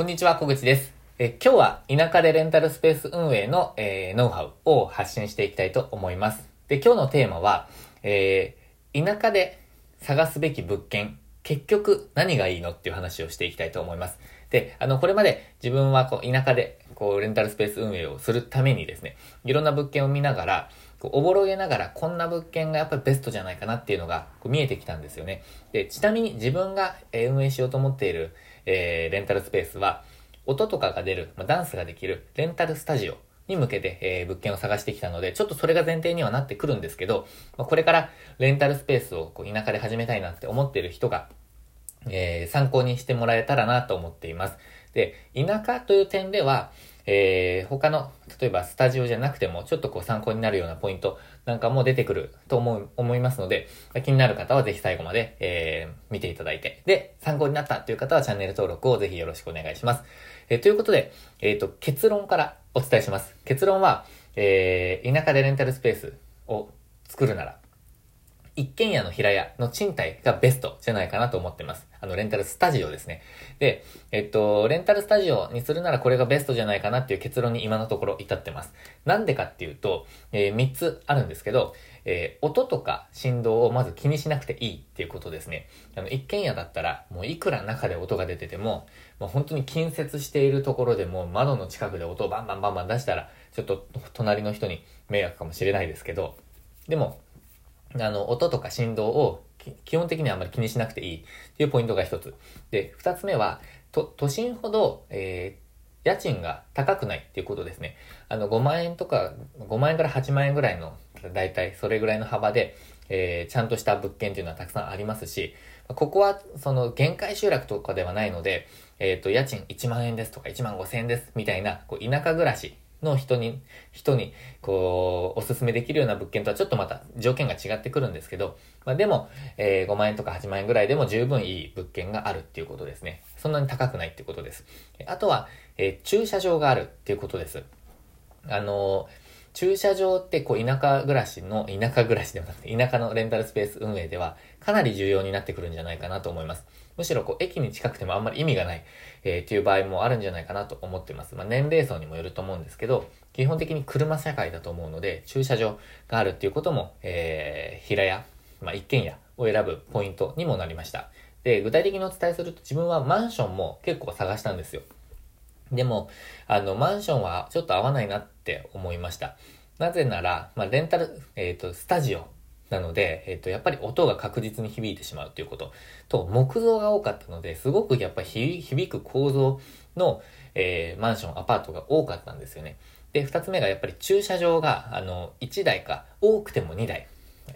こんにちは、小口です。え今日は田舎でレンタルスペース運営の、えーノウハウを発信していきたいと思います。で、今日のテーマは、えー田舎で探すべき物件、結局何がいいのっていう話をしていきたいと思います。で、あの、これまで自分はこう田舎でこうレンタルスペース運営をするためにですね、いろんな物件を見ながら、こうおぼろげながらこんな物件がやっぱりベストじゃないかなっていうのがこう見えてきたんですよね。で、ちなみに自分が運営しようと思っている、えーレンタルスペースは、音とかが出る、まあ、ダンスができるレンタルスタジオに向けて、えー物件を探してきたので、ちょっとそれが前提にはなってくるんですけど、まあ、これからレンタルスペースをこう田舎で始めたいなって思っている人が、えー参考にしてもらえたらなと思っています。で、田舎という点では、えー他の、例えばスタジオじゃなくても、ちょっとこう参考になるようなポイントなんかも出てくると思う、思いますので、気になる方はぜひ最後まで、えー見ていただいて、で、参考になったという方はチャンネル登録をぜひよろしくお願いします。えーということで、えっ、と、結論からお伝えします。結論は、えー田舎でレンタルスペースを作るなら、一軒家の平屋の賃貸がベストじゃないかなと思ってます。あの、レンタルスタジオですね。で、えっと、レンタルスタジオにするならこれがベストじゃないかなっていう結論に今のところ至ってます。なんでかっていうと、えー、3つあるんですけど、えー音とか振動をまず気にしなくていいっていうことですね。あの、一軒家だったら、もういくら中で音が出てても、もう本当に近接しているところでも窓の近くで音をバンバンバンバン出したら、ちょっと隣の人に迷惑かもしれないですけど、でも、あの、音とか振動を基本的にはあまり気にしなくていいっていうポイントが一つ。で、二つ目は、と、都心ほど、えー家賃が高くないっていうことですね。あの、5万円とか、5万円から8万円ぐらいの、だいたいそれぐらいの幅で、えーちゃんとした物件っていうのはたくさんありますし、ここは、その、限界集落とかではないので、えっ、と、家賃1万円ですとか1万5千円ですみたいな、こう、田舎暮らしの人に、人に、こう、おすすめできるような物件とはちょっとまた条件が違ってくるんですけど、まあでも、えー5万円とか8万円ぐらいでも十分いい物件があるっていうことですね。そんなに高くないっていうことです。あとは、えー駐車場があるっていうことです。あのー駐車場ってこう田舎暮らしの、田舎暮らしではなくて田舎のレンタルスペース運営ではかなり重要になってくるんじゃないかなと思います。むしろこう駅に近くてもあんまり意味がない、えーっていう場合もあるんじゃないかなと思ってます。まあ年齢層にもよると思うんですけど、基本的に車社会だと思うので駐車場があるっていうことも、えー平屋、まあ一軒家を選ぶポイントにもなりました。で、具体的にお伝えすると自分はマンションも結構探したんですよ。でも、あの、マンションはちょっと合わないなって思いました。なぜなら、まあ、レンタル、えっ、と、スタジオなので、えっ、と、やっぱり音が確実に響いてしまうということと、木造が多かったので、すごくやっぱり響く構造の、えーマンション、アパートが多かったんですよね。で、二つ目がやっぱり駐車場が、あの、1台か、多くても2台。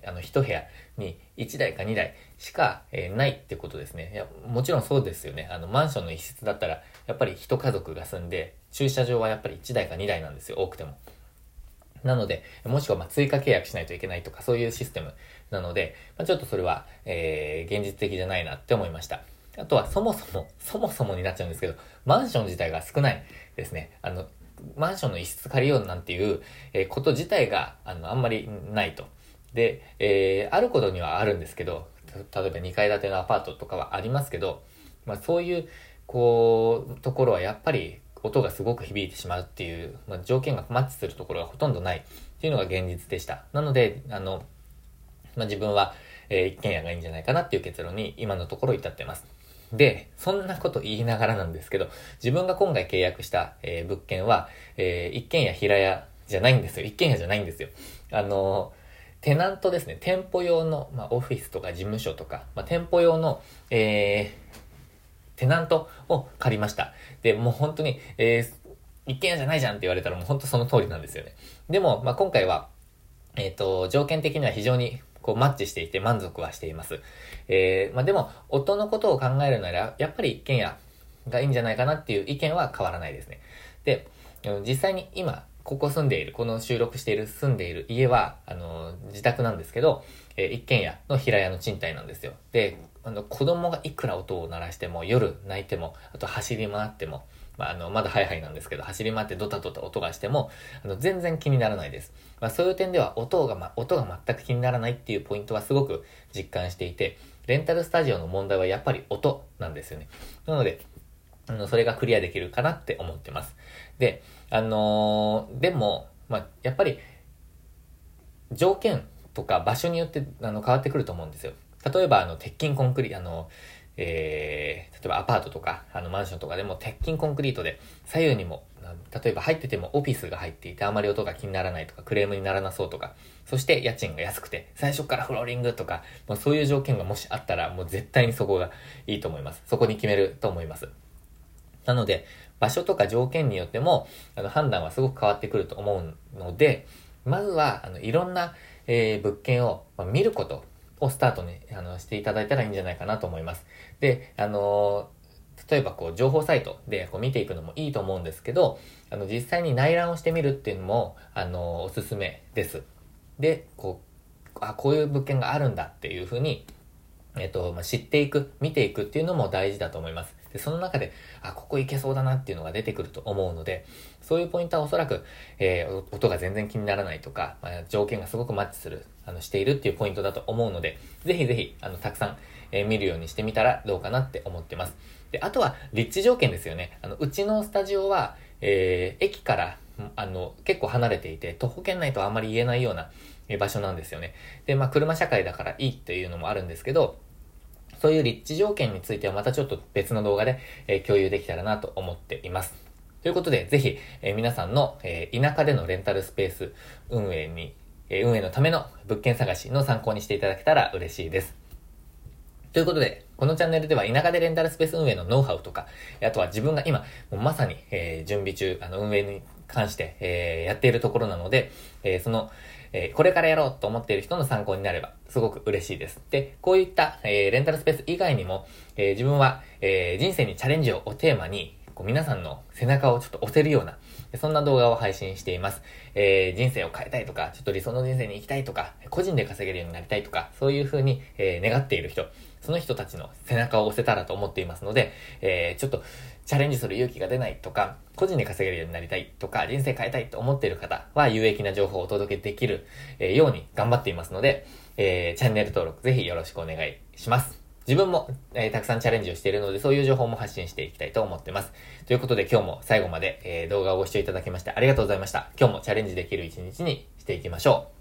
あの、一部屋に1台か2台しか、えーないってことですね。いや、もちろんそうですよね。あの、マンションの一室だったら、やっぱり一家族が住んで、駐車場はやっぱり1台か2台なんですよ、多くても。なので、もしくはま追加契約しないといけないとか、そういうシステムなので、まあ、ちょっとそれは、えー現実的じゃないなって思いました。あとは、そもそも、そもそもになっちゃうんですけど、マンション自体が少ないですね。あの、マンションの一室借りようなんていう、えーこと自体が、あの、あんまりないと。で、えーあることにはあるんですけど、例えば2階建てのアパートとかはありますけど、まあそういう、こう、ところはやっぱり音がすごく響いてしまうっていう、まあ、条件がマッチするところがほとんどないっていうのが現実でした。なので、あの、まあ自分は、えー一軒家がいいんじゃないかなっていう結論に今のところ至ってます。で、そんなこと言いながらなんですけど、自分が今回契約した、えー物件は、えー一軒家平屋じゃないんですよ。一軒家じゃないんですよ。あのテナントですね、店舗用の、まあ、オフィスとか事務所とか、まあ、店舗用の、えーテナントを借りました。で、もう本当に、えー一軒家じゃないじゃんって言われたらもう本当その通りなんですよね。でも、まあ、今回は、えっ、と、条件的には非常にこうマッチしていて満足はしています。えーまあ、でも、夫のことを考えるなら、やっぱり一軒家がいいんじゃないかなっていう意見は変わらないですね。で、実際に今、ここ住んでいる、この収録している住んでいる家は、あの、自宅なんですけど、えー一軒家の平屋の賃貸なんですよ。で、あの、子供がいくら音を鳴らしても、夜泣いても、あと走り回っても、まあ、あの、まだハイハイなんですけど、走り回ってドタドタ音がしても、あの、全然気にならないです。まあ、そういう点では、音が、ま、音が全く気にならないっていうポイントはすごく実感していて、レンタルスタジオの問題はやっぱり音なんですよね。なので、あの、それがクリアできるかなって思ってます。で、あのー、でも、まあ、やっぱり、条件とか場所によってあの変わってくると思うんですよ。例えば、あの、鉄筋コンクリ、あの、えー、例えばアパートとか、あの、マンションとかでも鉄筋コンクリートで、左右にも、例えば入っててもオフィスが入っていてあまり音が気にならないとか、クレームにならなそうとか、そして家賃が安くて、最初からフローリングとか、もうそういう条件がもしあったら、もう絶対にそこがいいと思います。そこに決めると思います。なので、場所とか条件によっても、あの、判断はすごく変わってくると思うので、まずは、あの、いろんな、えー、物件を、まあ、見ることをスタートに、あの、していただいたらいいんじゃないかなと思います。で、あのー、例えばこう、情報サイトでこう見ていくのもいいと思うんですけど、あの、実際に内覧をしてみるっていうのも、あのー、おすすめです。で、こう、あ、こういう物件があるんだっていうふうに、えっと、まあ、知っていく、見ていくっていうのも大事だと思います。で、その中で、あ、ここ行けそうだなっていうのが出てくると思うので、そういうポイントはおそらく、えー、音が全然気にならないとか、まあ、条件がすごくマッチする、あの、しているっていうポイントだと思うので、ぜひぜひ、あの、たくさん、えー、見るようにしてみたらどうかなって思ってます。で、あとは、立地条件ですよね。あの、うちのスタジオは、えー、駅から、あの、結構離れていて、徒歩圏内とはあまり言えないような場所なんですよね。で、まあ、車社会だからいいっていうのもあるんですけど、そういう立地条件についてはまたちょっと別の動画で、え共有できたらなと思っています。ということで、ぜひ、え皆さんの、え田舎でのレンタルスペース運営に、え運営のための物件探しの参考にしていただけたら嬉しいです。ということで、このチャンネルでは田舎でレンタルスペース運営のノウハウとか、あとは自分が今、もうまさに、え、準備中、あの、運営に関して、え、やっているところなので、えー、その、えこれからやろうと思っている人の参考になれば、すごく嬉しいです。で、こういった、えレンタルスペース以外にも、え自分は、え人生にチャレンジをおテーマに、こう皆さんの背中をちょっと押せるような、そんな動画を配信しています。えー、人生を変えたいとか、ちょっと理想の人生に行きたいとか、個人で稼げるようになりたいとか、そういう風に、えー、願っている人、その人たちの背中を押せたらと思っていますので、えー、ちょっとチャレンジする勇気が出ないとか、個人で稼げるようになりたいとか、人生変えたいと思っている方は有益な情報をお届けできるえように頑張っていますので、えー、チャンネル登録ぜひよろしくお願いします。自分も、えー、たくさんチャレンジをしているので、そういう情報も発信していきたいと思ってます。ということで今日も最後まで、えー、動画をご視聴いただきましてありがとうございました。今日もチャレンジできる一日にしていきましょう。